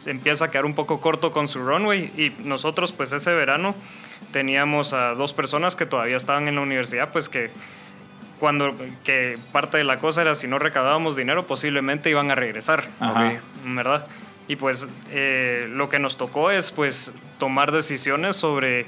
empieza a quedar un poco corto con su runway y nosotros pues ese verano teníamos a dos personas que todavía estaban en la universidad, pues que cuando que parte de la cosa era si no recaudábamos dinero posiblemente iban a regresar, ¿verdad? Y pues eh, lo que nos tocó es pues tomar decisiones sobre,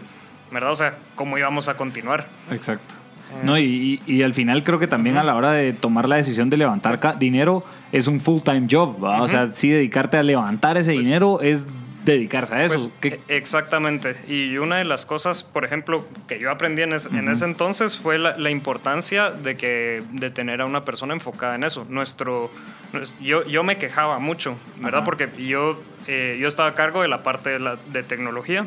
¿verdad? O sea, cómo íbamos a continuar. Exacto. No, y, y, al final creo que también a la hora de tomar la decisión de levantar dinero es un full-time job, O sea, sí dedicarte a levantar ese pues dinero es dedicarse a eso. Pues, e, exactamente. Y una de las cosas, por ejemplo, que yo aprendí en, en ese entonces fue la, la, importancia de, que, de tener a una persona enfocada en eso. Nuestro, yo, yo me quejaba mucho, ¿verdad? Porque yo, eh, yo estaba a cargo de la parte de, la, de tecnología,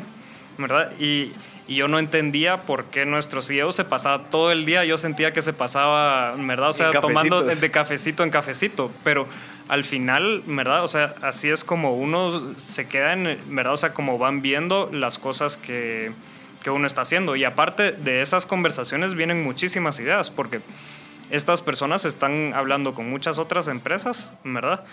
¿verdad? Y, y yo no entendía por qué nuestro CEO se pasaba todo el día, yo sentía que se pasaba, ¿verdad? O sea, tomando de cafecito en cafecito, pero al final, ¿verdad? O sea, así es como uno se queda en, ¿verdad? O sea, como van viendo las cosas que, que uno está haciendo. Y aparte de esas conversaciones vienen muchísimas ideas, porque estas personas están hablando con muchas otras empresas, ¿verdad?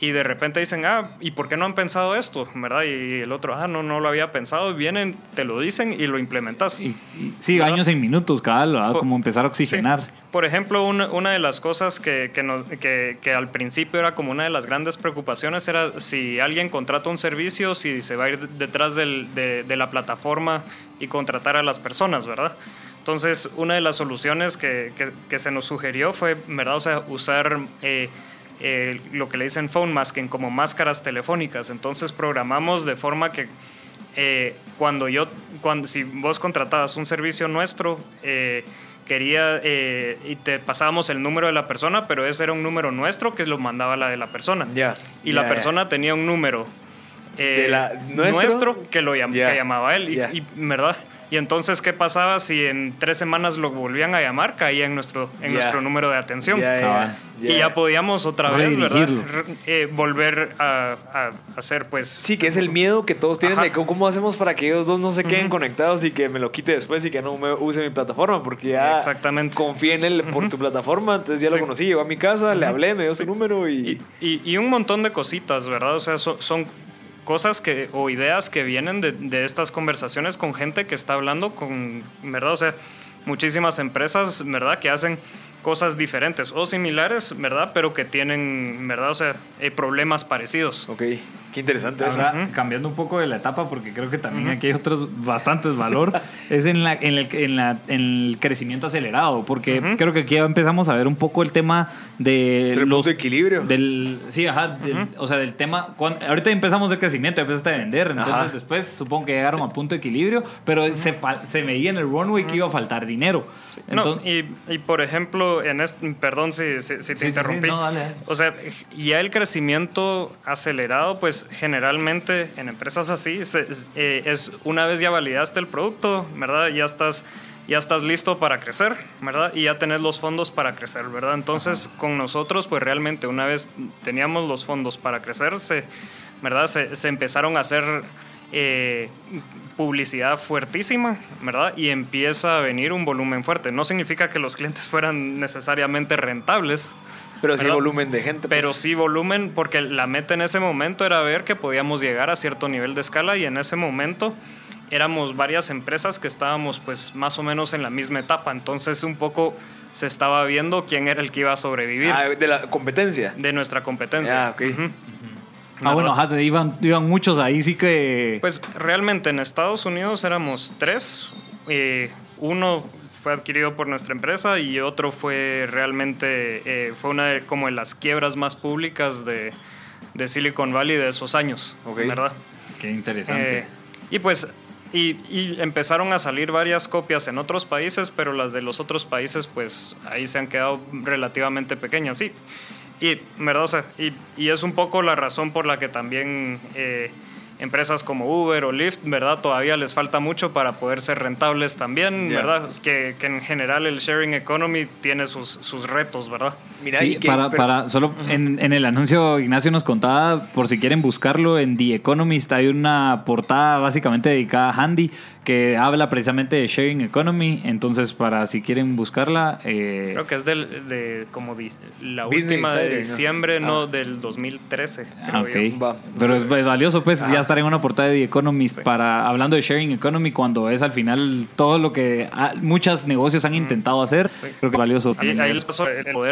y de repente dicen, ah, ¿y por qué no han pensado esto? ¿Verdad? Y el otro, ah, no, no lo había pensado. Vienen, te lo dicen y lo implementas. Y, sí, años en minutos, cada como empezar a oxigenar. Por ejemplo, una, una, de las cosas que, que, que, al principio era como una de las grandes preocupaciones era si alguien contrata un servicio, si se va a ir detrás del, de, de, la plataforma y contratar a las personas, ¿verdad? Entonces, una de las soluciones que, se nos sugirió fue, ¿verdad? O sea, usar... Eh, eh, lo que le dicen phone masking, como máscaras telefónicas. Entonces programamos de forma que eh, cuando yo, cuando, si vos contratabas un servicio nuestro, eh, quería y te pasábamos el número de la persona, pero ese era un número nuestro que lo mandaba la de la persona. Y la persona tenía un número ¿nuestro? que lo llamaba él. Y, y, ¿verdad? Y entonces, ¿qué pasaba si en tres semanas lo volvían a llamar? Caía en nuestro, en nuestro número de atención. y ya podíamos otra vez, ¿verdad? Eh, volver a, hacer, pues... Sí, que es el miedo que todos tienen de cómo hacemos para que ellos dos no se queden conectados y que me lo quite después y que no me use mi plataforma, porque ya Exactamente. confié en él por tu plataforma, entonces ya lo conocí, llegó a mi casa, le hablé, me dio su número y... Y, un montón de cositas, ¿verdad? O sea, son cosas que, o ideas que vienen de, de, estas conversaciones con gente que está hablando con, ¿verdad? O sea, muchísimas empresas, ¿verdad? Que hacen cosas diferentes o similares, ¿verdad? Pero que tienen, ¿verdad? O sea, eh, problemas parecidos. Ok, qué interesante Ahora, Cambiando un poco de la etapa, porque creo que también aquí hay otros bastantes valor, es en, la, en, el, en, la, en el crecimiento acelerado, porque creo que aquí ya empezamos a ver un poco el tema de los... Punto de equilibrio. Del, sí, ajá, o sea, del tema... ahorita empezamos el crecimiento, empezaste a vender, entonces después supongo que llegaron a punto de equilibrio, pero se, se veía en el runway que iba a faltar dinero. Y, y, por ejemplo, en este, perdón si, si, te interrumpí. O sea, ya el crecimiento acelerado, pues generalmente en empresas así eh, es una vez ya validaste el producto, ¿verdad? Ya estás ya estás listo para crecer, ¿verdad? Y ya tenés los fondos para crecer, ¿verdad? Entonces, con nosotros, pues realmente una vez teníamos los fondos para crecer, ¿verdad? Se, se empezaron a hacer eh, publicidad fuertísima, ¿verdad? Y empieza a venir un volumen fuerte. No significa que los clientes fueran necesariamente rentables. Pero sí volumen de gente. Pues. Pero sí volumen, porque la meta en ese momento era ver que podíamos llegar a cierto nivel de escala y en ese momento éramos varias empresas que estábamos pues más o menos en la misma etapa. Entonces un poco se estaba viendo quién era el que iba a sobrevivir. Ah, de la competencia. De nuestra competencia. Ah, okay. Ah, bueno, iban, iban muchos ahí, sí que... Pues realmente en Estados Unidos éramos tres. Eh, uno fue adquirido por nuestra empresa y otro fue realmente, eh, fue una de como de las quiebras más públicas de, de Silicon Valley de esos años, ¿verdad? Qué interesante. Eh, y pues y, y, empezaron a salir varias copias en otros países, pero las de los otros países, pues ahí se han quedado relativamente pequeñas, sí. Y, ¿verdad? y, y, es un poco la razón por la que también eh, empresas como Uber o Lyft, ¿verdad? Todavía les falta mucho para poder ser rentables también, ¿verdad? Que, que, en general el sharing economy tiene sus, sus retos, ¿verdad? Mira, y para, para, solo en, en, el anuncio Ignacio nos contaba, por si quieren buscarlo, en The Economist hay una portada básicamente dedicada a Handy que habla precisamente de sharing economy. Entonces, para si quieren buscarla. Eh, Creo que es del, de como la última de diciembre, ¿no? Ah. del 2013. Ah, Pero es valioso, pues ya, estar en una portada de The Economist para hablando de sharing economy cuando es al final todo lo que muchos negocios han intentado hacer. Creo que es valioso. Ahí, ahí les pasó el poder